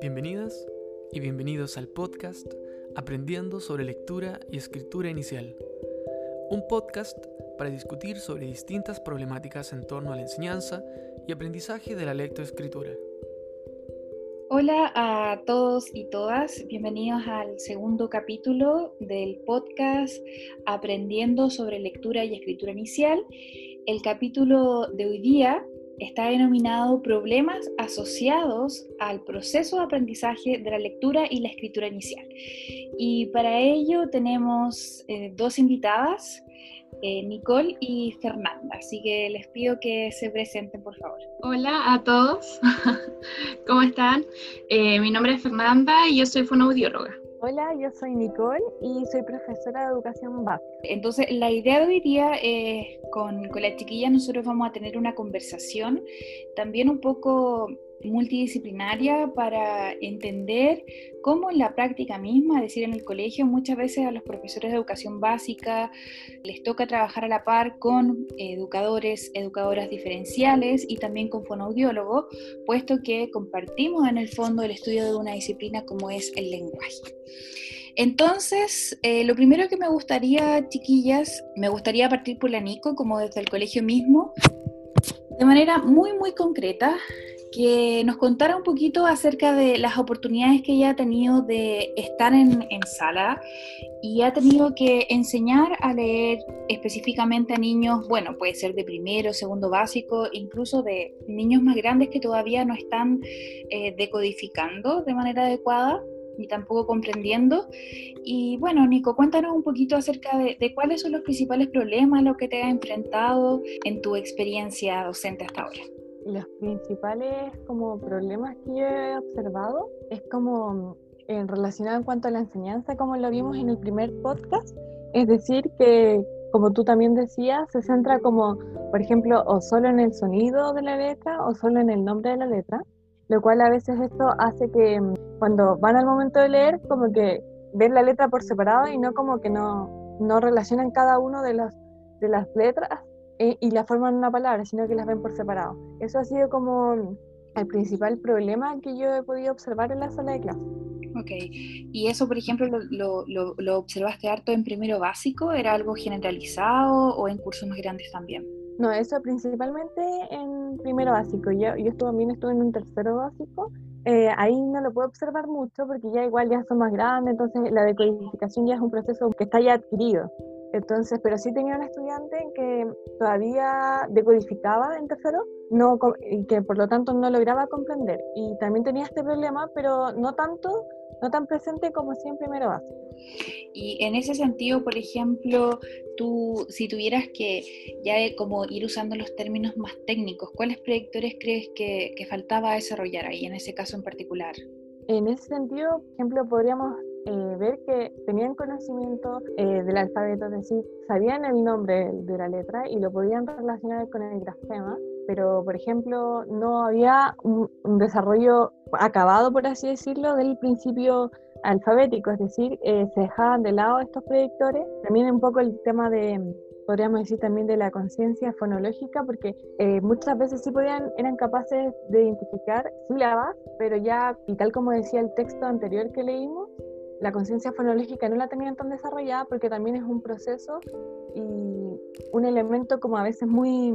Bienvenidas y bienvenidos al podcast Aprendiendo sobre lectura y escritura inicial. Un podcast para discutir sobre distintas problemáticas en torno a la enseñanza y aprendizaje de la lectoescritura. Hola a todos y todas, bienvenidos al segundo capítulo del podcast Aprendiendo sobre lectura y escritura inicial. El capítulo de hoy día está denominado Problemas asociados al proceso de aprendizaje de la lectura y la escritura inicial. Y para ello tenemos eh, dos invitadas. Eh, Nicole y Fernanda. Así que les pido que se presenten, por favor. Hola a todos, ¿cómo están? Eh, mi nombre es Fernanda y yo soy fonoaudióloga. Hola, yo soy Nicole y soy profesora de educación básica. Entonces, la idea de hoy día es con, con la chiquilla nosotros vamos a tener una conversación también un poco multidisciplinaria para entender cómo en la práctica misma, es decir, en el colegio, muchas veces a los profesores de educación básica les toca trabajar a la par con educadores, educadoras diferenciales y también con fonoaudiólogos, puesto que compartimos en el fondo el estudio de una disciplina como es el lenguaje. Entonces, eh, lo primero que me gustaría, chiquillas, me gustaría partir por la Nico, como desde el colegio mismo, de manera muy, muy concreta, que nos contara un poquito acerca de las oportunidades que ella ha tenido de estar en, sala y ha tenido que enseñar a leer específicamente a niños, bueno, puede ser de primero, segundo básico, incluso de niños más grandes que todavía no están eh, decodificando de manera adecuada ni tampoco comprendiendo. Y bueno, Nico, cuéntanos un poquito acerca de, cuáles son los principales problemas los que te has enfrentado en tu experiencia docente hasta ahora. Los principales como problemas que he observado es como en relacionado en cuanto a la enseñanza, como lo vimos en el primer podcast, es decir, que como tú también decías, se centra como, por ejemplo, o solo en el sonido de la letra o solo en el nombre de la letra, lo cual a veces esto hace que mm, cuando van al momento de leer, como que ven la letra por separado y no como que no, no relacionan cada uno de, los, de las letras eh, y la forman una palabra, sino que las ven por separado. Eso ha sido como el principal problema que yo he podido observar en la sala de clase. Ok, y eso, por ejemplo, lo, lo, lo, observaste harto en primero básico? ¿Era algo generalizado o en cursos más grandes también? No, eso principalmente en primero básico. Yo, yo también estuve en un tercero básico. Eh, ahí no lo puedo observar mucho porque ya igual ya son más grandes, entonces la decodificación ya es un proceso que está ya adquirido. Entonces, pero sí tenía un estudiante que todavía decodificaba en tercero no, y que por lo tanto no lograba comprender. Y también tenía este problema, pero no tanto, no tan presente como sí en primero básico. Y en ese sentido, por ejemplo, tú, si tuvieras que ya como ir usando los términos más técnicos, ¿cuáles predictores crees que, que faltaba desarrollar ahí, en ese caso en particular? En ese sentido, por ejemplo, podríamos eh, ver que tenían conocimiento eh, del alfabeto, es decir, sabían el nombre de la letra y lo podían relacionar con el grafema, pero por ejemplo no había un, desarrollo acabado, por así decirlo, del principio alfabético, es decir, eh, se dejaban de lado estos predictores. También un poco el tema de, podríamos decir también de la conciencia fonológica, porque muchas veces sí podían, eran capaces de identificar sílabas, pero ya, y tal como decía el texto anterior que leímos, la conciencia fonológica no la tenían tan desarrollada porque también es un proceso y un elemento como a veces muy,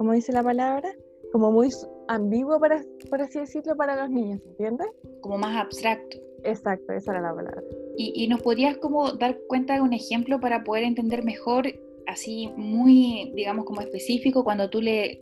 como dice la palabra, como muy ambiguo, para, por así decirlo, para los niños, ¿entiendes? Como más abstracto. Exacto, esa era la palabra. ¿Y, y nos podrías como dar cuenta de un ejemplo para poder entender mejor, así muy, digamos, como específico, cuando tú le...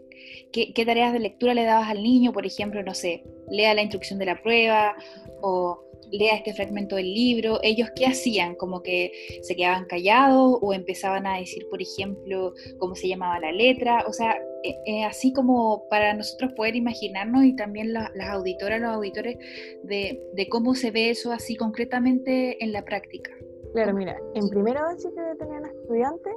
¿Qué, qué tareas de lectura le dabas al niño? Por ejemplo, no sé, lea la instrucción de la prueba o lea este fragmento del libro, ellos qué hacían, como que se quedaban callados o empezaban a decir, por ejemplo, cómo se llamaba la letra, o sea, eh, eh, así como para nosotros poder imaginarnos y también las auditoras, los auditores, de, de, cómo se ve eso así concretamente en la práctica. Claro, mira, en primera base que tenían estudiantes,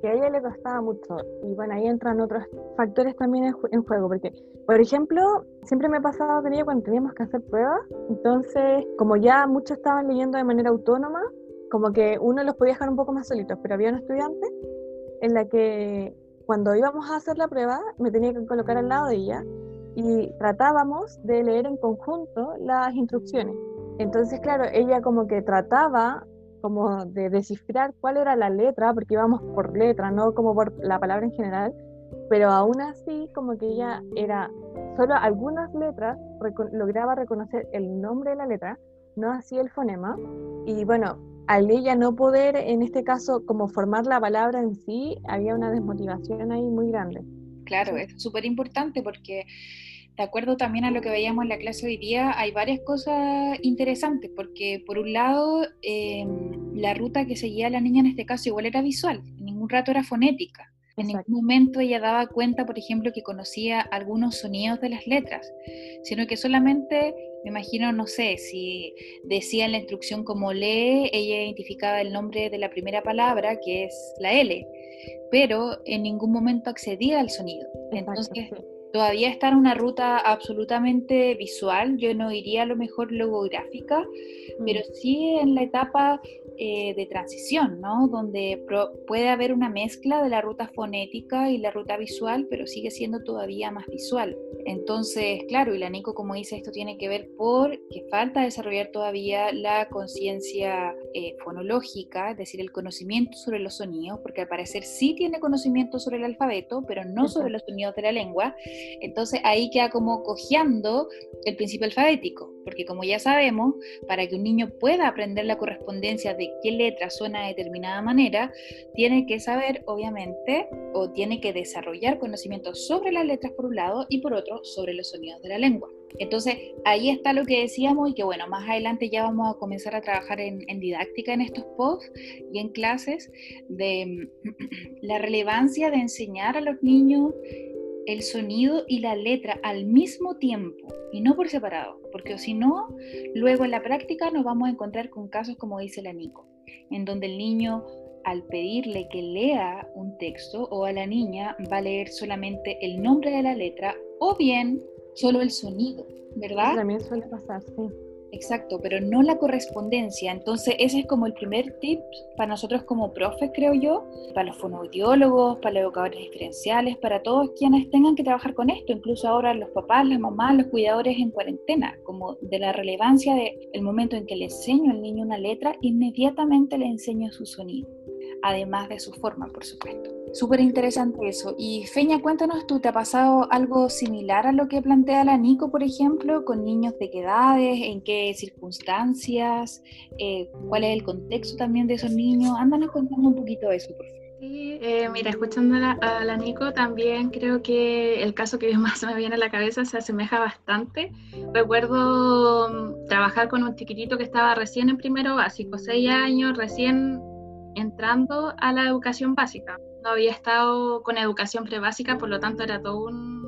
que a ella le costaba mucho. Y bueno, ahí entran otros factores también en, juego, porque, por ejemplo, siempre me ha pasado que cuando teníamos que hacer pruebas, entonces, como ya muchos estaban leyendo de manera autónoma, como que uno los podía dejar un poco más solitos, pero había un estudiante en la que cuando íbamos a hacer la prueba, me tenía que colocar al lado de ella y tratábamos de leer en conjunto las instrucciones. Entonces, claro, ella como que trataba como de descifrar cuál era la letra, porque íbamos por letra, no como por la palabra en general, pero aún así como que ella era solo algunas letras lograba reconocer el nombre de la letra, no así el fonema, y bueno, al ella no poder en este caso como formar la palabra en sí, había una desmotivación ahí muy grande. Claro, es súper importante porque de acuerdo también a lo que veíamos en la clase hoy día, hay varias cosas interesantes, porque por un lado, em, la ruta que seguía la niña en este caso igual era visual, en ningún rato era fonética. En ningún momento ella daba cuenta, por ejemplo, que conocía algunos sonidos de las letras, sino que solamente, me imagino, no sé, si decía en la instrucción como lee, ella identificaba el nombre de la primera palabra, que es la L, pero en ningún momento accedía al sonido. Entonces, todavía está en una ruta absolutamente visual, yo no iría a lo mejor logográfica, pero mm. sí en la etapa eh, de transición, ¿no? Donde puede haber una mezcla de la ruta fonética y la ruta visual, pero sigue siendo todavía más visual. Entonces, claro, y la Nico, como dice, esto tiene que ver por que falta desarrollar todavía la conciencia eh, fonológica, es decir, el conocimiento sobre los sonidos, porque al parecer sí tiene conocimiento sobre el alfabeto, pero no sobre los sonidos de la lengua. Entonces ahí queda como cojeando el principio alfabético, porque como ya sabemos, para que un niño pueda aprender la correspondencia de qué letra suena de determinada manera, tiene que saber, obviamente, o tiene que desarrollar conocimientos sobre las letras por un lado y por otro sobre los sonidos de la lengua. Entonces, ahí está lo que decíamos y que bueno, más adelante ya vamos a comenzar a trabajar en, didáctica en estos posts y en clases de la relevancia de enseñar a los niños el sonido y la letra al mismo tiempo y no por separado, porque si no, luego en la práctica nos vamos a encontrar con casos como dice la Nico, en donde el niño al pedirle que lea un texto o a la niña va a leer solamente el nombre de la letra o bien solo el sonido, ¿verdad? También suele pasar, sí. Exacto, pero no la correspondencia. Entonces, ese es como el primer tip para nosotros como profes, creo yo, para los fonoaudiólogos, para los educadores diferenciales, para todos quienes tengan que trabajar con esto, incluso ahora los papás, las mamás, los cuidadores en cuarentena, como de la relevancia del momento en que le enseño al niño una letra, inmediatamente le enseño su sonido, además de su forma, por supuesto. Súper interesante eso. Y Feña, cuéntanos tú, ¿te ha pasado algo similar a lo que plantea la Nico, por ejemplo, con niños de qué edades, en qué circunstancias, eh, cuál es el contexto también de esos niños? Ándanos contando un poquito de eso, por favor. Sí, eh, mira, escuchando a la, Nico también creo que el caso que más me viene a la cabeza se asemeja bastante. Recuerdo mm, trabajar con un chiquitito que estaba recién en primero básico, seis años, recién entrando a la educación básica había estado con educación prebásica, por lo tanto era todo un,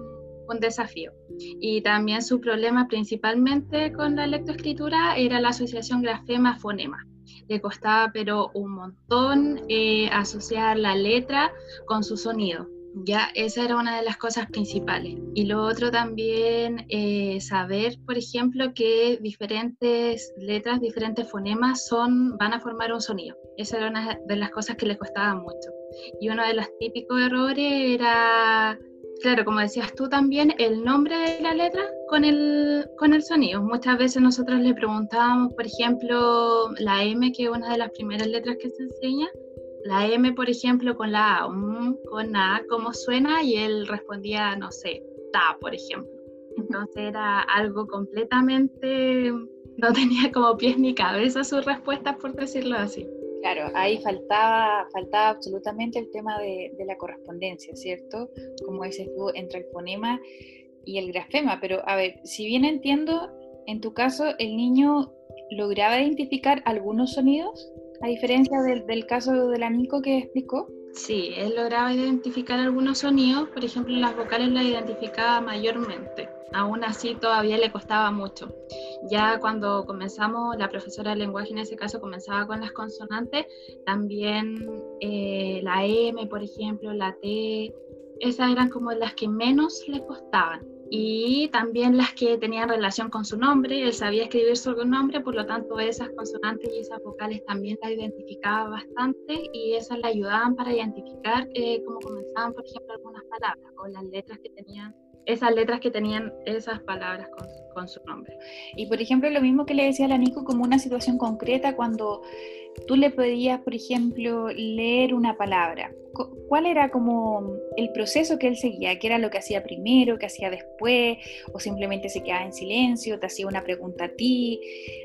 un desafío. Y también su problema principalmente con la lectoescritura era la asociación grafema-fonema. Le costaba pero un montón eh, asociar la letra con su sonido. Ya, esa era una de las cosas principales. Y lo otro también, eh, saber, por ejemplo, que diferentes letras, diferentes fonemas son, van a formar un sonido. Esa era una de las cosas que le costaba mucho. Y uno de los típicos errores era, claro, como decías tú también, el nombre de la letra con el, con el sonido. Muchas veces nosotros le preguntábamos, por ejemplo, la M, que es una de las primeras letras que se enseña, la M, por ejemplo, con la A, con A, ¿cómo suena? Y él respondía, no sé, ta, por ejemplo. Entonces era algo completamente, no tenía como pies ni cabeza sus respuestas, por decirlo así. Claro, ahí faltaba, faltaba absolutamente el tema de, la correspondencia, ¿cierto? Como dices tú, entre el fonema y el grafema. Pero a ver, si bien entiendo, en tu caso, el niño lograba identificar algunos sonidos, a diferencia del, del caso del amigo que explicó. Sí, él lograba identificar algunos sonidos, por ejemplo, las vocales las identificaba mayormente aún así todavía le costaba mucho. Ya cuando comenzamos, la profesora de lenguaje en ese caso comenzaba con las consonantes, también eh, la M, por ejemplo, la T, esas eran como las que menos le costaban. y también las que tenían relación con su nombre, él sabía escribir su nombre, por lo tanto esas consonantes y esas vocales también la identificaba bastante y esas le ayudaban para identificar eh, cómo comenzaban, por ejemplo, algunas palabras o las letras que tenían, esas letras que tenían esas palabras con, con su nombre. Y por ejemplo, lo mismo que le decía a la Nico, como una situación concreta cuando tú le pedías, por ejemplo, leer una palabra. ¿Cuál era como el proceso que él seguía? ¿Qué era lo que hacía primero, qué hacía después? ¿O simplemente se quedaba en silencio, te hacía una pregunta a ti,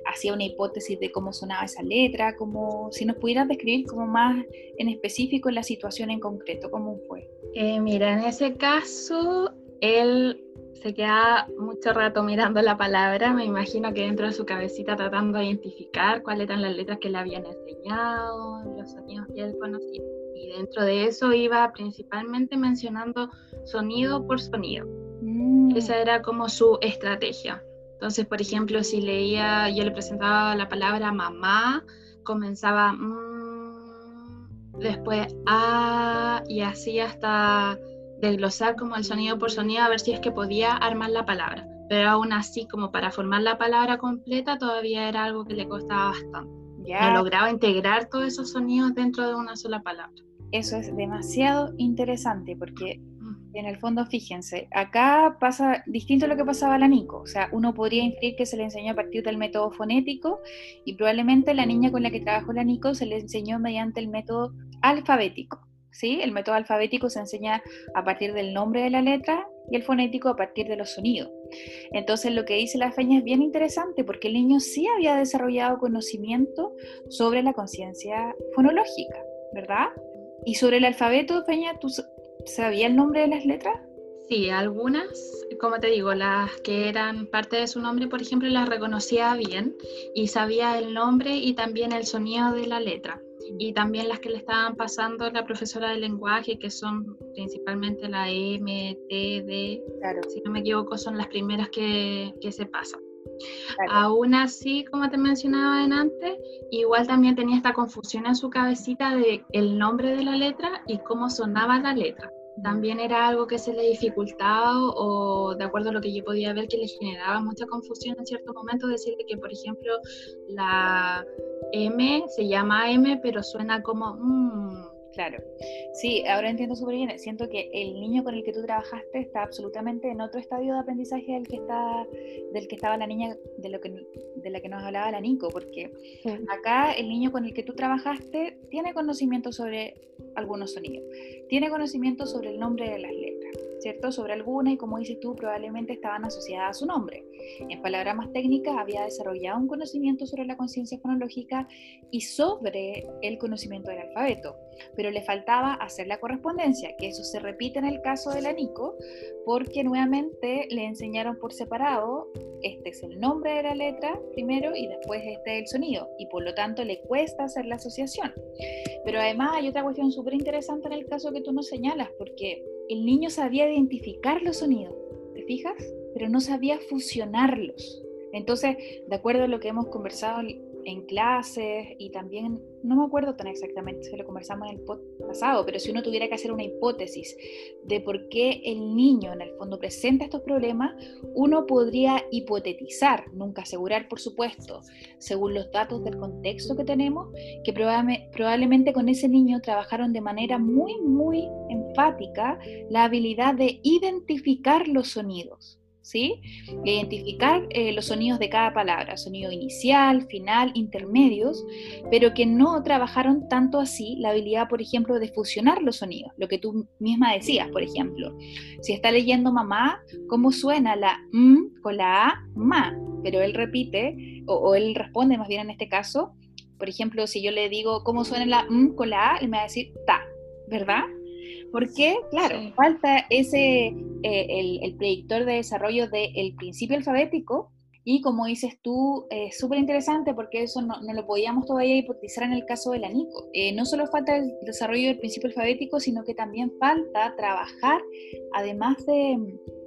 hacía una hipótesis de cómo sonaba esa letra? Como, si nos pudieras describir como más en específico la situación en concreto, ¿cómo fue? Eh, mira, en ese caso, él se queda mucho rato mirando la palabra, me imagino que dentro de su cabecita tratando de identificar cuáles eran las letras que le habían enseñado, los sonidos que él conocía. Y dentro de eso iba principalmente mencionando sonido por sonido. Mm. Esa era como su estrategia. Entonces, por ejemplo, si leía, yo le presentaba la palabra mamá, comenzaba mmm, después a, y así hasta desglosar como el sonido por sonido a ver si es que podía armar la palabra. Pero aún así, como para formar la palabra completa, todavía era algo que le costaba bastante. Ya. No lograba integrar todos esos sonidos dentro de una sola palabra. Eso es demasiado interesante porque mm. en el fondo, fíjense, acá pasa distinto a lo que pasaba a la Nico. O sea, uno podría inferir que se le enseñó a partir del método fonético y probablemente la niña con la que trabajó la Nico se le enseñó mediante el método alfabético. ¿Sí? El método alfabético se enseña a partir del nombre de la letra y el fonético a partir de los sonidos. Entonces lo que dice la Feña es bien interesante porque el niño sí había desarrollado conocimiento sobre la conciencia fonológica, ¿verdad? Y sobre el alfabeto, Feña, ¿tú sabías el nombre de las letras? Sí, algunas, como te digo, las que eran parte de su nombre, por ejemplo, las reconocía bien y sabía el nombre y también el sonido de la letra y también las que le estaban pasando la profesora de lenguaje, que son principalmente la M, T, D, claro. si no me equivoco, son las primeras que, que se pasan. Aún así, como te mencionaba antes, igual también tenía esta confusión en su cabecita de el nombre de la letra y cómo sonaba la letra también era algo que se le dificultaba o de acuerdo a lo que yo podía ver que le generaba mucha confusión en ciertos momentos, decirle que por ejemplo la M se llama M pero suena como mm, Claro, sí, ahora entiendo súper bien. Siento que el niño con el que tú trabajaste está absolutamente en otro estadio de aprendizaje del que está, del que estaba la niña, de lo que de la que nos hablaba la Nico, porque acá el niño con el que tú trabajaste tiene conocimiento sobre algunos sonidos, tiene conocimiento sobre el nombre de las ¿cierto? Sobre algunas y como dices tú, probablemente estaban asociadas a su nombre. En palabras más técnicas, había desarrollado un conocimiento sobre la conciencia fonológica y sobre el conocimiento del alfabeto, pero le faltaba hacer la correspondencia, que eso se repite en el caso de la Nico, porque nuevamente le enseñaron por separado, este es el nombre de la letra primero y después este es el sonido, y por lo tanto le cuesta hacer la asociación. Pero además hay otra cuestión súper interesante en el caso que tú nos señalas, porque el niño sabía identificar los sonidos, ¿te fijas? Pero no sabía fusionarlos. Entonces, de acuerdo a lo que hemos conversado en clases y también, no me acuerdo tan exactamente si lo conversamos en el pasado, pero si uno tuviera que hacer una hipótesis de por qué el niño en el fondo presenta estos problemas, uno podría hipotetizar, nunca asegurar por supuesto, según los datos del contexto que tenemos, que probablemente con ese niño trabajaron de manera muy, muy enfática la habilidad de identificar los sonidos ¿sí? Identificar eh, los sonidos de cada palabra, sonido inicial, final, intermedios, pero que no trabajaron tanto así la habilidad, por ejemplo, de fusionar los sonidos, lo que tú misma decías, por ejemplo. Si está leyendo mamá, ¿cómo suena la M con la A, ma? Pero él repite, o, él responde más bien en este caso, por ejemplo, si yo le digo cómo suena la M con la A, él me va a decir ta, ¿verdad? Porque, claro, falta ese, eh, el, predictor de desarrollo del principio alfabético y como dices tú, es súper interesante porque eso no, lo podíamos todavía hipotizar en el caso de la NICO. Eh, no solo falta el desarrollo del principio alfabético, sino que también falta trabajar, además de,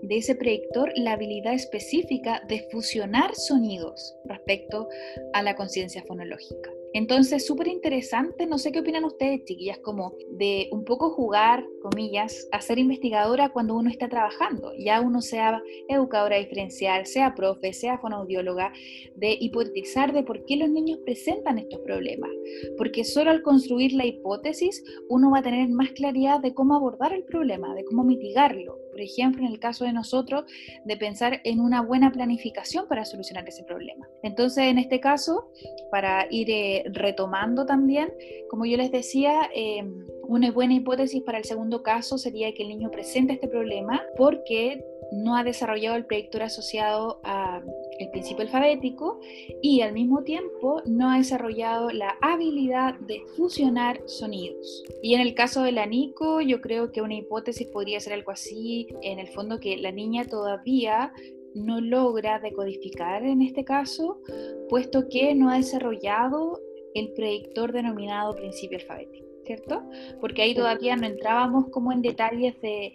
de ese predictor, la habilidad específica de fusionar sonidos respecto a la conciencia fonológica. Entonces, súper interesante, no sé qué opinan ustedes, chiquillas, como de un poco jugar comillas, a ser investigadora cuando uno está trabajando. Ya uno sea educadora diferencial, sea profe, sea fonoaudióloga, de hipotetizar de por qué los niños presentan estos problemas. Porque solo al construir la hipótesis uno va a tener más claridad de cómo abordar el problema, de cómo mitigarlo. Por ejemplo, en el caso de nosotros, de pensar en una buena planificación para solucionar ese problema. Entonces, en este caso, para ir eh, retomando también, como yo les decía, eh, una buena hipótesis para el segundo caso sería que el niño presente este problema porque no ha desarrollado el predictor asociado al principio alfabético y al mismo tiempo no ha desarrollado la habilidad de fusionar sonidos. Y en el caso de la Nico, yo creo que una hipótesis podría ser algo así, en el fondo que la niña todavía no logra decodificar en este caso, puesto que no ha desarrollado el predictor denominado principio alfabético. ¿cierto? Porque ahí todavía no entrábamos como en detalles de,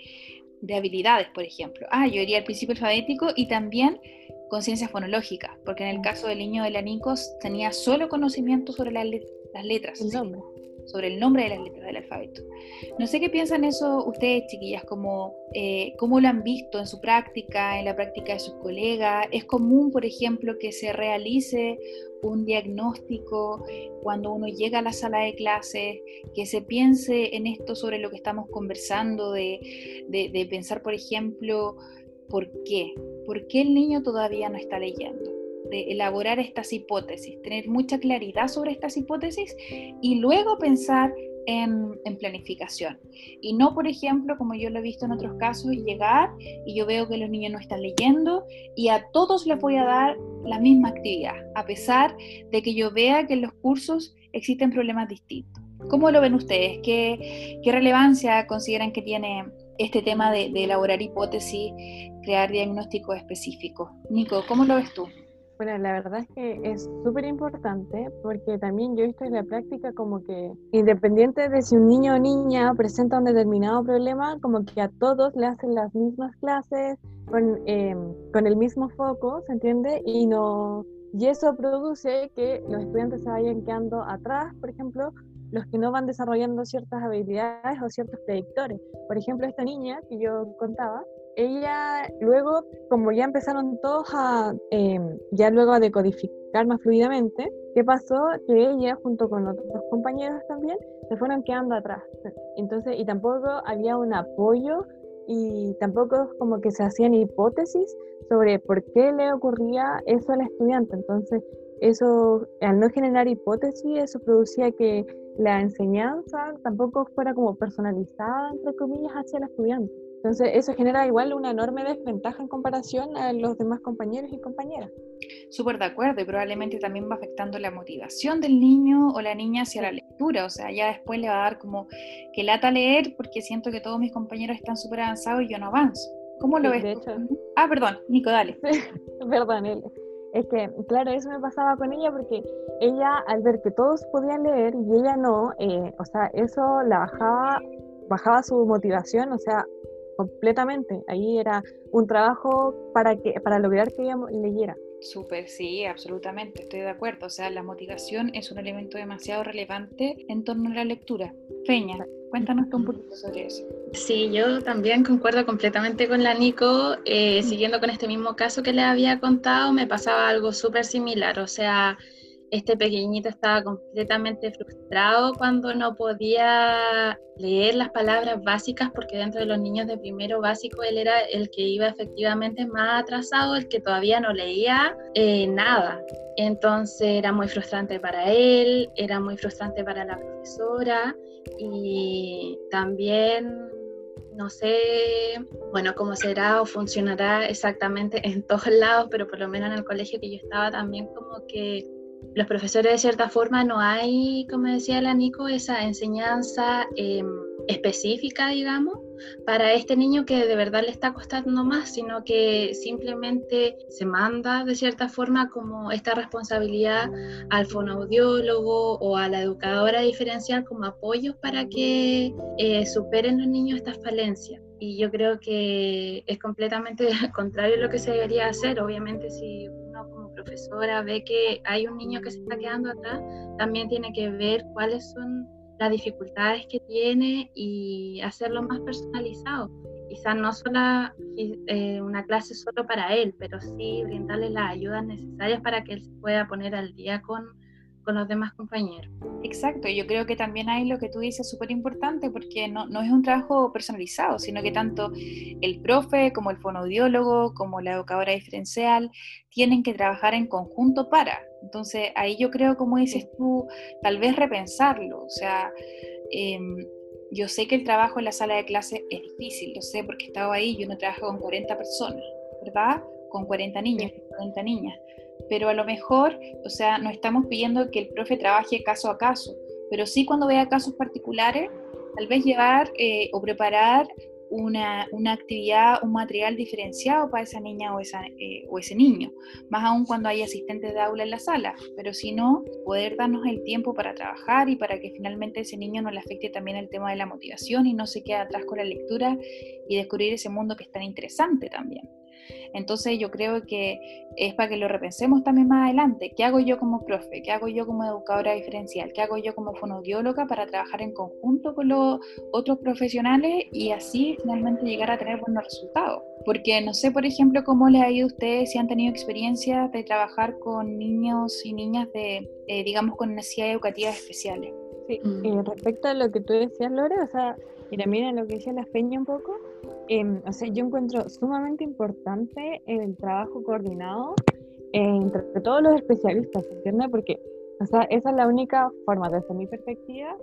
habilidades, por ejemplo. Ah, yo iría al principio alfabético y también conciencia fonológica, porque en el caso del niño de la NICOS tenía solo conocimiento sobre las, letras. Sobre el nombre de las letras del alfabeto. No sé qué piensan eso ustedes, chiquillas, como, eh, cómo lo han visto en su práctica, en la práctica de sus colegas. ¿Es común, por ejemplo, que se realice un diagnóstico cuando uno llega a la sala de clases, que se piense en esto sobre lo que estamos conversando, de, de pensar, por ejemplo, ¿por qué? ¿Por qué el niño todavía no está leyendo? De elaborar estas hipótesis, tener mucha claridad sobre estas hipótesis y luego pensar en, planificación. Y no, por ejemplo, como yo lo he visto en otros casos, llegar y yo veo que los niños no están leyendo y a todos les voy a dar la misma actividad, a pesar de que yo vea que en los cursos existen problemas distintos. ¿Cómo lo ven ustedes? ¿Qué, qué relevancia consideran que tiene este tema de elaborar hipótesis, crear diagnósticos específicos? Nico, ¿cómo lo ves tú? Bueno, la verdad es que es súper importante porque también yo he visto en la práctica como que independiente de si un niño o niña presenta un determinado problema, como que a todos le hacen las mismas clases con, em, con el mismo foco, ¿se entiende? Y, no, y eso produce que los estudiantes se vayan quedando atrás, por ejemplo, los que no van desarrollando ciertas habilidades o ciertos predictores. Por ejemplo, esta niña que yo contaba, ella luego, como ya empezaron todos a, em, ya luego a decodificar más fluidamente, ¿qué pasó? Que ella, junto con otros compañeros también, se fueron quedando atrás. Entonces, y tampoco había un apoyo y tampoco como que se hacían hipótesis sobre por qué le ocurría eso al estudiante. Entonces, eso, al no generar hipótesis, eso producía que la enseñanza tampoco fuera como personalizada, entre comillas, hacia el estudiante. Entonces, eso genera igual una enorme desventaja en comparación a los demás compañeros y compañeras. Súper de acuerdo, y probablemente también va afectando la motivación del niño o la niña hacia la lectura. O sea, ya después le va a dar como que lata leer porque siento que todos mis compañeros están súper avanzados y yo no avanzo. ¿Cómo lo ves? Ah, perdón, Nico, dale. perdón, él. Es que, claro, eso me pasaba con ella porque ella, al ver que todos podían leer y ella no, eh, o sea, eso la bajaba, bajaba su motivación, o sea, completamente. Ahí era un trabajo para, que, para lograr que ella leyera. Súper, sí, absolutamente, estoy de acuerdo. O sea, la motivación es un elemento demasiado relevante en torno a la lectura. Feña, cuéntanos un poquito sobre eso. Sí, yo también concuerdo completamente con la Nico. Eh, siguiendo con este mismo caso que le había contado, me pasaba algo súper similar. O sea, este pequeñito estaba completamente frustrado cuando no podía leer las palabras básicas porque dentro de los niños de primero básico él era el que iba efectivamente más atrasado, el que todavía no leía eh, nada. Entonces era muy frustrante para él, era muy frustrante para la profesora y también no sé, bueno, cómo será o funcionará exactamente en todos lados, pero por lo menos en el colegio que yo estaba también como que los profesores de cierta forma no hay, como decía la Nico, esa enseñanza em, específica, digamos, para este niño que de verdad le está costando más, sino que simplemente se manda de cierta forma como esta responsabilidad al fonoaudiólogo o a la educadora diferencial como apoyos para que eh, superen los niños estas falencias. Y yo creo que es completamente contrario a lo que se debería hacer. Obviamente si profesora ve que hay un niño que se está quedando atrás, también tiene que ver cuáles son las dificultades que tiene y hacerlo más personalizado. Quizás no solo eh, una clase solo para él, pero sí brindarle las ayudas necesarias para que él se pueda poner al día con, con los demás compañeros. Exacto, yo creo que también hay lo que tú dices súper importante porque no, no, es un trabajo personalizado, sino que tanto el profe como el fonoaudiólogo, como la educadora diferencial, tienen que trabajar en conjunto para. Entonces ahí yo creo, como dices tú, tal vez repensarlo. O sea, em, yo sé que el trabajo en la sala de clase es difícil, lo sé porque he estado ahí, yo no trabajo con 40 personas, ¿verdad? Con 40 niños, 40 niñas pero a lo mejor, o sea, no estamos pidiendo que el profe trabaje caso a caso, pero sí cuando vea casos particulares, tal vez llevar eh, o preparar una, una, actividad, un material diferenciado para esa niña o, eh, o ese niño, más aún cuando hay asistentes de aula en la sala, pero si no, poder darnos el tiempo para trabajar y para que finalmente ese niño no le afecte también el tema de la motivación y no se quede atrás con la lectura y descubrir ese mundo que es tan interesante también. Entonces yo creo que es para que lo repensemos también más adelante. ¿Qué hago yo como profe? ¿Qué hago yo como educadora diferencial? ¿Qué hago yo como fonoaudióloga para trabajar en conjunto con los otros profesionales y así finalmente llegar a tener buenos resultados? Porque no sé, por ejemplo, cómo les ha ido a ustedes si han tenido experiencia de trabajar con niños y niñas de, eh, digamos, con necesidades educativas especiales. Sí, mm. eh, respecto a lo que tú decías, Lore, o sea, y también a lo que decía la Peña un poco, Em, o sea, yo encuentro sumamente importante el trabajo coordinado entre todos los especialistas, ¿entiendes? Porque, o sea, esa es la única forma, desde mi perspectiva,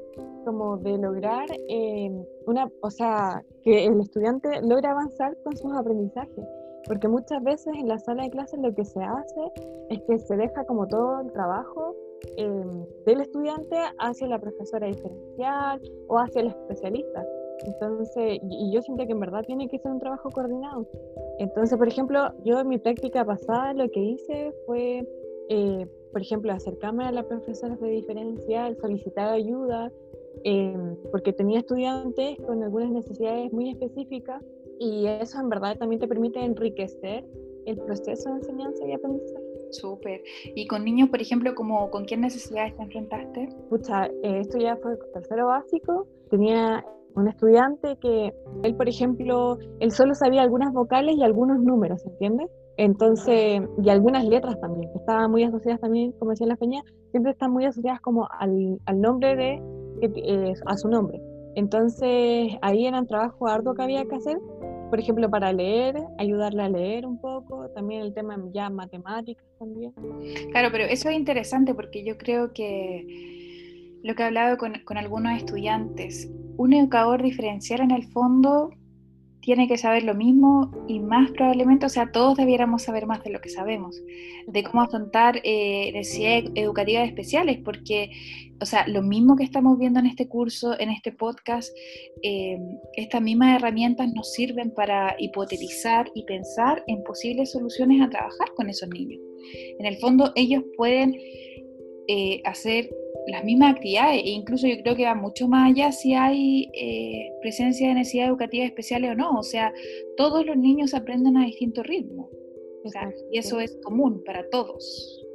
como de lograr em, una, o sea, que el estudiante logre avanzar con sus aprendizajes. Porque muchas veces en la sala de clases lo que se hace es que se deja como todo el trabajo em, del estudiante hacia la profesora diferencial o hacia el especialista. Entonces, y yo siento que en verdad tiene que ser un trabajo coordinado. Entonces, por ejemplo, yo en mi práctica pasada lo que hice fue, eh, por ejemplo, acercarme a la profesora de diferencial, solicitar ayuda, em, porque tenía estudiantes con algunas necesidades muy específicas y eso en verdad también te permite enriquecer el proceso de enseñanza y aprendizaje. Súper. ¿Y con niños, por ejemplo, como, con qué necesidades te enfrentaste? Pucha, eh, esto ya fue tercero básico. Tenía un estudiante que él, por ejemplo, él solo sabía algunas vocales y algunos números, ¿entiendes? Entonces, y algunas letras también, que estaban muy asociadas también, como decía la Peña, siempre están muy asociadas como al, al nombre de, eh, a su nombre. Entonces, ahí era un trabajo arduo que había que hacer, por ejemplo, para leer, ayudarle a leer un poco, también el tema ya matemáticas también. Claro, pero eso es interesante porque yo creo que lo que he hablado con, algunos estudiantes, un educador diferencial en el fondo tiene que saber lo mismo y más probablemente, o sea, todos debiéramos saber más de lo que sabemos, de cómo afrontar eh, necesidades educativas especiales, porque, o sea, lo mismo que estamos viendo en este curso, en este podcast, eh, estas mismas herramientas nos sirven para hipotetizar y pensar en posibles soluciones a trabajar con esos niños. En el fondo, ellos pueden eh, hacer las mismas actividades e incluso yo creo que va mucho más allá si hay eh, presencia de necesidades educativas especiales o no. O sea, todos los niños aprenden a distinto ritmo. y eso es común para todos.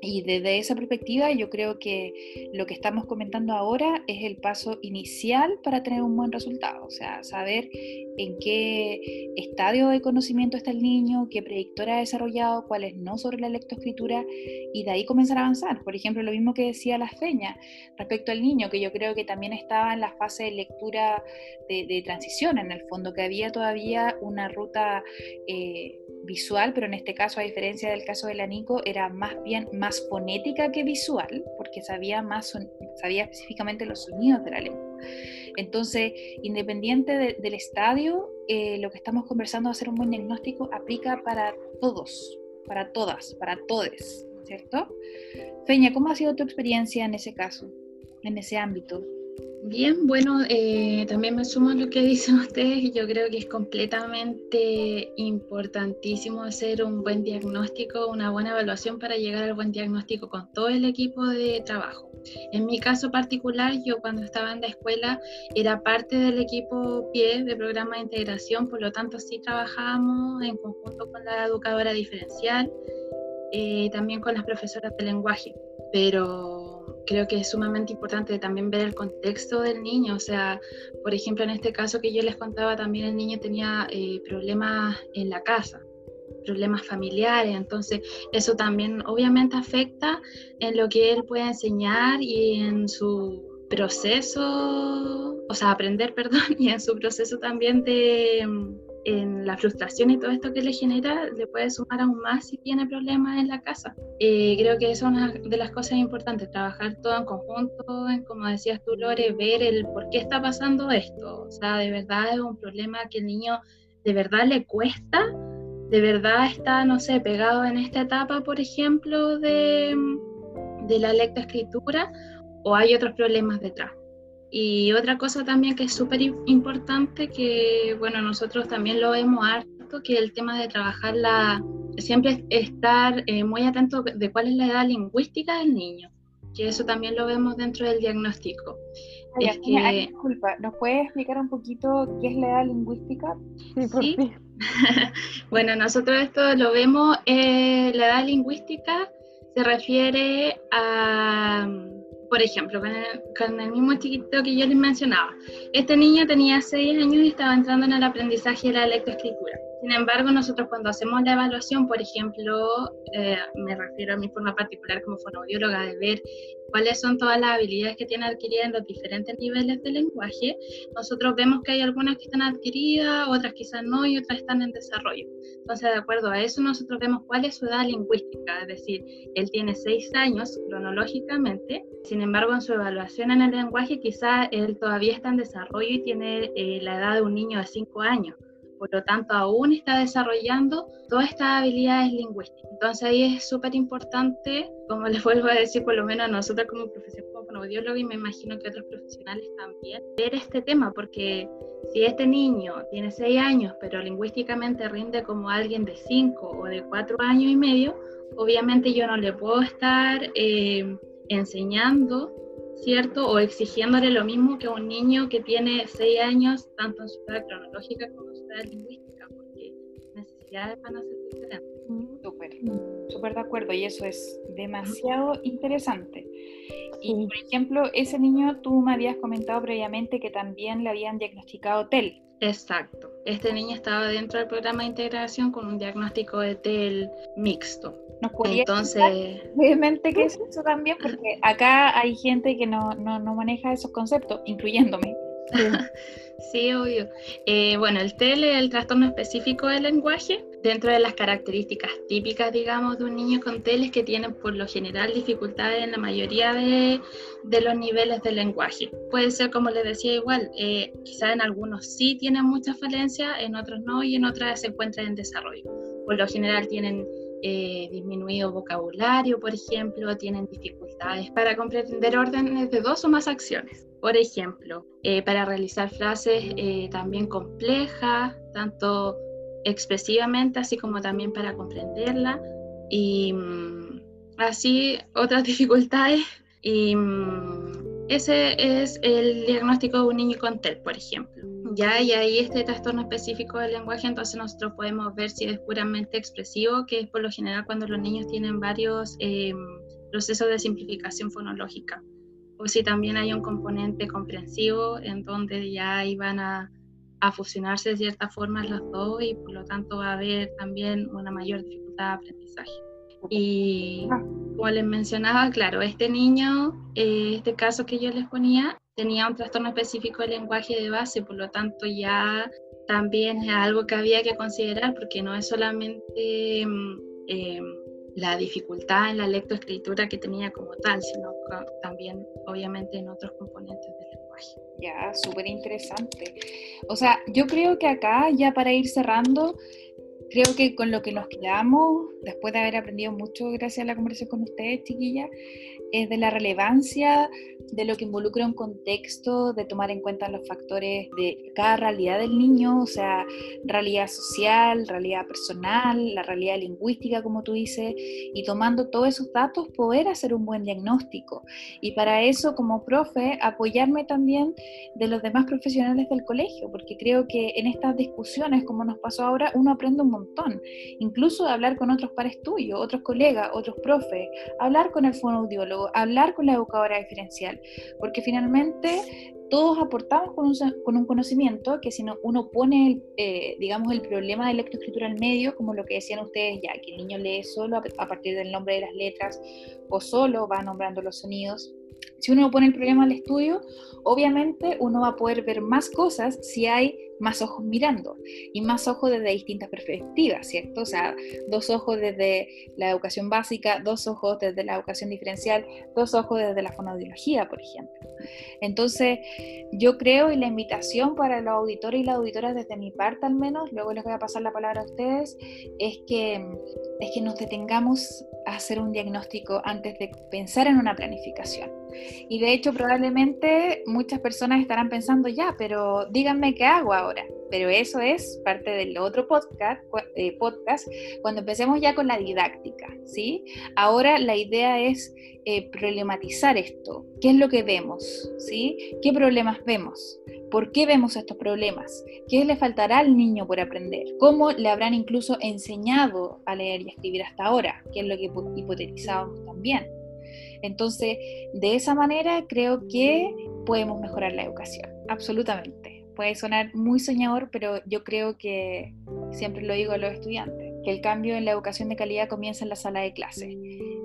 Y desde esa perspectiva yo creo que lo que estamos comentando ahora es el paso inicial para tener un buen resultado, o sea, saber en qué estadio de conocimiento está el niño, qué predictor ha desarrollado, cuáles no sobre la lectoescritura y de ahí comenzar a avanzar. Por ejemplo, lo mismo que decía la Feña respecto al niño, que yo creo que también estaba en la fase de lectura de, transición, en el fondo, que había todavía una ruta eh, visual, pero en este caso, a diferencia del caso de la Nico, era más bien más más fonética que visual, porque sabía, más sabía específicamente los sonidos de la lengua. Entonces, independiente del estadio, eh, lo que estamos conversando, hacer un buen diagnóstico, aplica para todos, para todas, para todes, ¿cierto? Feña, ¿cómo ha sido tu experiencia en ese caso, en ese ámbito? Bien, bueno, eh, también me sumo a lo que dicen ustedes yo creo que es completamente importantísimo hacer un buen diagnóstico, una buena evaluación para llegar al buen diagnóstico con todo el equipo de trabajo. En mi caso particular, yo cuando estaba en la escuela era parte del equipo PIE de programa de integración, por lo tanto sí trabajábamos en conjunto con la educadora diferencial, eh, también con las profesoras de lenguaje, pero creo que es sumamente importante también ver el contexto del niño. O sea, por ejemplo, en este caso que yo les contaba, también el niño tenía eh, problemas en la casa problemas familiares, entonces eso también obviamente afecta en lo que él puede enseñar y en su proceso, o sea, aprender, perdón, y en su proceso también de, en la frustración y todo esto que le genera, le puede sumar aún más si tiene problemas en la casa. Eh, creo que eso es una de las cosas importantes, trabajar todo en conjunto, en, como decías tú, Lore, ver el por qué está pasando esto. O sea, de verdad es un problema que el niño de verdad le cuesta, de verdad está, no sé, pegado en esta etapa, por ejemplo, de, de la lectoescritura, o hay otros problemas detrás. Y otra cosa también que es súper importante, que bueno, nosotros también lo vemos harto, que el tema de trabajar la, siempre estar eh, muy atento de cuál es la edad lingüística del niño, que eso también lo vemos dentro del diagnóstico. es que, disculpa, ¿nos puedes explicar un poquito qué es la edad lingüística? Sí, por ¿Sí? bueno, nosotros esto lo vemos, eh, la edad lingüística se refiere a por ejemplo, con el, mismo chiquito que yo les mencionaba, este niño tenía 6 años y estaba entrando en el aprendizaje de la lectoescritura. Sin embargo, nosotros cuando hacemos la evaluación, por ejemplo, eh, me refiero a mi forma particular como fonoaudióloga de ver cuáles son todas las habilidades que tiene adquiridas en los diferentes niveles de lenguaje, nosotros vemos que hay algunas que están adquiridas, otras quizás no y otras están en desarrollo. Entonces, de acuerdo a eso, nosotros vemos cuál es su edad lingüística, es decir, él tiene seis años cronológicamente, sin embargo, en su evaluación en el lenguaje, quizás él todavía está en desarrollo y tiene eh, la edad de un niño de cinco años por lo tanto aún está desarrollando todas estas habilidades lingüísticas. Entonces ahí es súper importante, como les vuelvo a decir, por lo menos a nosotros como profesión como fonoaudiólogo y me imagino que otros profesionales también, ver este tema, porque si este niño tiene 6 años, pero lingüísticamente rinde como alguien de 5 o de 4 años y medio, obviamente yo no le puedo estar eh, enseñando ¿cierto? O exigiéndole lo mismo que a un niño que tiene 6 años, tanto en su edad cronológica como en su edad lingüística, porque las necesidades van a ser diferentes. Súper, súper de acuerdo, y eso es demasiado interesante. Y por ejemplo, ese niño tú me habías comentado previamente que también le habían diagnosticado TEL. Exacto. Este niño estaba dentro del programa de integración con un diagnóstico de TEL mixto. ¿Nos Entonces, brevemente qué es eso también? Porque acá hay gente que no, no, no maneja esos conceptos, incluyéndome. Sí, obvio. Eh, bueno, el TEL es el trastorno específico del lenguaje. Dentro de las características típicas, digamos, de un niño con TEL es que tienen por lo general dificultades en la mayoría de, de los niveles del lenguaje. Puede ser, como les decía, igual, eh, quizá en algunos sí tienen mucha falencia, en otros no, y en otras se encuentran en desarrollo. Por lo general tienen eh, disminuido vocabulario, por ejemplo, tienen dificultades para comprender órdenes de dos o más acciones. Por ejemplo, eh, para realizar frases eh, también complejas, tanto expresivamente, así como también para comprenderla. Y mm, así otras dificultades. Y mm, ese es el diagnóstico de un niño con TEL, por ejemplo. Ya, y ahí este trastorno específico del lenguaje, entonces nosotros podemos ver si es puramente expresivo, que es por lo general cuando los niños tienen varios eh, procesos de simplificación fonológica o si también hay un componente comprensivo en donde ya iban a, a fusionarse de cierta forma las dos y por lo tanto va a haber también una mayor dificultad de aprendizaje. Y como les mencionaba, claro, este niño, eh, este caso que yo les ponía, tenía un trastorno específico de lenguaje de base, por lo tanto ya también es algo que había que considerar porque no es solamente eh, la dificultad en la lectoescritura que tenía como tal, sino también obviamente en otros componentes del lenguaje. Ya, súper interesante. O sea, yo creo que acá, ya para ir cerrando, creo que con lo que nos quedamos, después de haber aprendido mucho gracias a la conversación con ustedes, chiquillas, es de la relevancia de lo que involucra un contexto, de tomar en cuenta los factores de cada realidad del niño, o sea, realidad social, realidad personal, la realidad lingüística, como tú dices, y tomando todos esos datos poder hacer un buen diagnóstico. Y para eso, como profe, apoyarme también de los demás profesionales del colegio, porque creo que en estas discusiones, como nos pasó ahora, uno aprende un montón, incluso de hablar con otros pares tuyos, otros colegas, otros profes, hablar con el fonoaudiólogo, hablar con la educadora diferencial, porque finalmente todos aportamos con un, con un, conocimiento que si no, uno pone, eh, digamos, el problema de lectoescritura al medio, como lo que decían ustedes ya, que el niño lee solo a, partir del nombre de las letras o solo va nombrando los sonidos. Si uno pone el problema al estudio, obviamente uno va a poder ver más cosas si hay más ojos mirando y más ojos desde distintas perspectivas, ¿cierto? O sea, dos ojos desde la educación básica, dos ojos desde la educación diferencial, dos ojos desde la fonoaudiología, por ejemplo. Entonces, yo creo y la invitación para los auditores y las auditoras desde mi parte al menos, luego les voy a pasar la palabra a ustedes, es que, es que nos detengamos a hacer un diagnóstico antes de pensar en una planificación. Y de hecho probablemente muchas personas estarán pensando, ya, pero díganme qué hago. Pero eso es parte del otro podcast, eh, podcast cuando empecemos ya con la didáctica, ¿sí? Ahora la idea es eh, problematizar esto. ¿Qué es lo que vemos? ¿sí? ¿Qué problemas vemos? ¿Por qué vemos estos problemas? ¿Qué le faltará al niño por aprender? ¿Cómo le habrán incluso enseñado a leer y escribir hasta ahora? Que es lo que hipotetizábamos también. Entonces, de esa manera creo que podemos mejorar la educación, absolutamente. Puede sonar muy soñador, pero yo creo que, siempre lo digo a los estudiantes, que el cambio en la educación de calidad comienza en la sala de clase.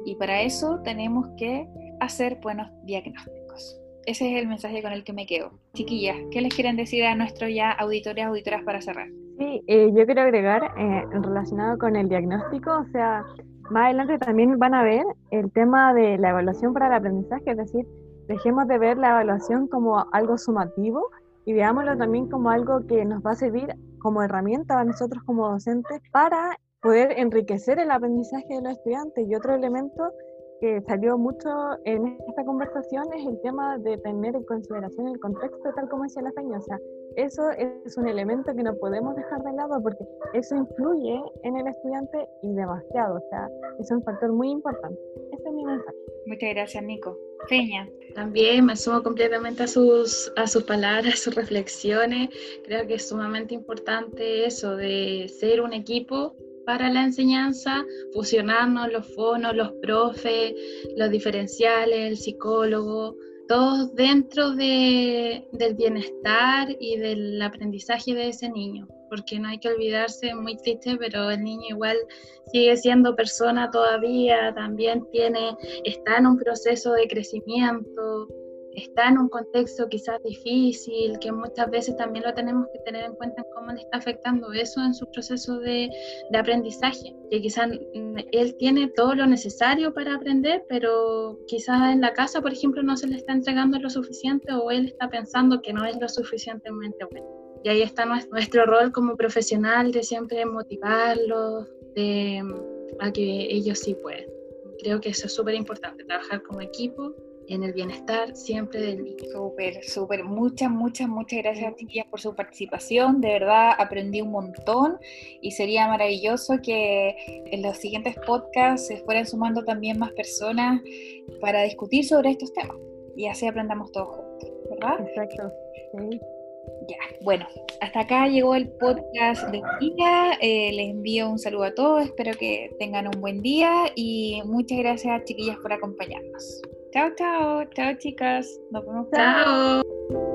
Y para eso tenemos que hacer buenos diagnósticos. Ese es el mensaje con el que me quedo. Chiquillas, ¿qué les quieren decir a nuestros ya auditores auditoras para cerrar? Sí, eh, yo quiero agregar eh, relacionado con el diagnóstico, o sea, más adelante también van a ver el tema de la evaluación para el aprendizaje, es decir, dejemos de ver la evaluación como algo sumativo y veámoslo también como algo que nos va a servir como herramienta a nosotros como docentes para poder enriquecer el aprendizaje de los estudiantes. Y otro elemento que salió mucho en esta conversación es el tema de tener en consideración el contexto, tal como decía la sea, eso es un elemento que no podemos dejar de lado porque eso influye en el estudiante y demasiado. O sea, es un factor muy importante. Ese es mi mensaje. Muchas gracias, Nico. Feña. También me sumo completamente a sus, a sus palabras, a sus reflexiones. Creo que es sumamente importante eso de ser un equipo para la enseñanza, fusionarnos los fonos, los profes, los diferenciales, el psicólogo, todos dentro de, del bienestar y del aprendizaje de ese niño, porque no hay que olvidarse, muy triste, pero el niño igual sigue siendo persona todavía, también tiene, está en un proceso de crecimiento, está en un contexto quizás difícil, que muchas veces también lo tenemos que tener en cuenta en cómo le está afectando eso en su proceso de, de aprendizaje, que quizás mm, él tiene todo lo necesario para aprender, pero quizás en la casa, por ejemplo, no se le está entregando lo suficiente o él está pensando que no es lo suficientemente bueno. Y ahí está nuestro rol como profesional de siempre motivarlos, de, a que ellos sí pueden. Creo que eso es súper importante, trabajar como equipo en el bienestar siempre del niño. Súper, súper. Muchas, muchas, muchas gracias, chiquillas, por su participación. De verdad, aprendí un montón y sería maravilloso que en los siguientes podcasts se fueran sumando también más personas para discutir sobre estos temas y así aprendamos todos juntos, ¿verdad? Exacto. Ya, bueno, hasta acá llegó el podcast de día. Eh, les envío un saludo a todos, espero que tengan un buen día y muchas gracias chiquillas por acompañarnos. Chao, chao, chao chicas. Nos vemos. Chao.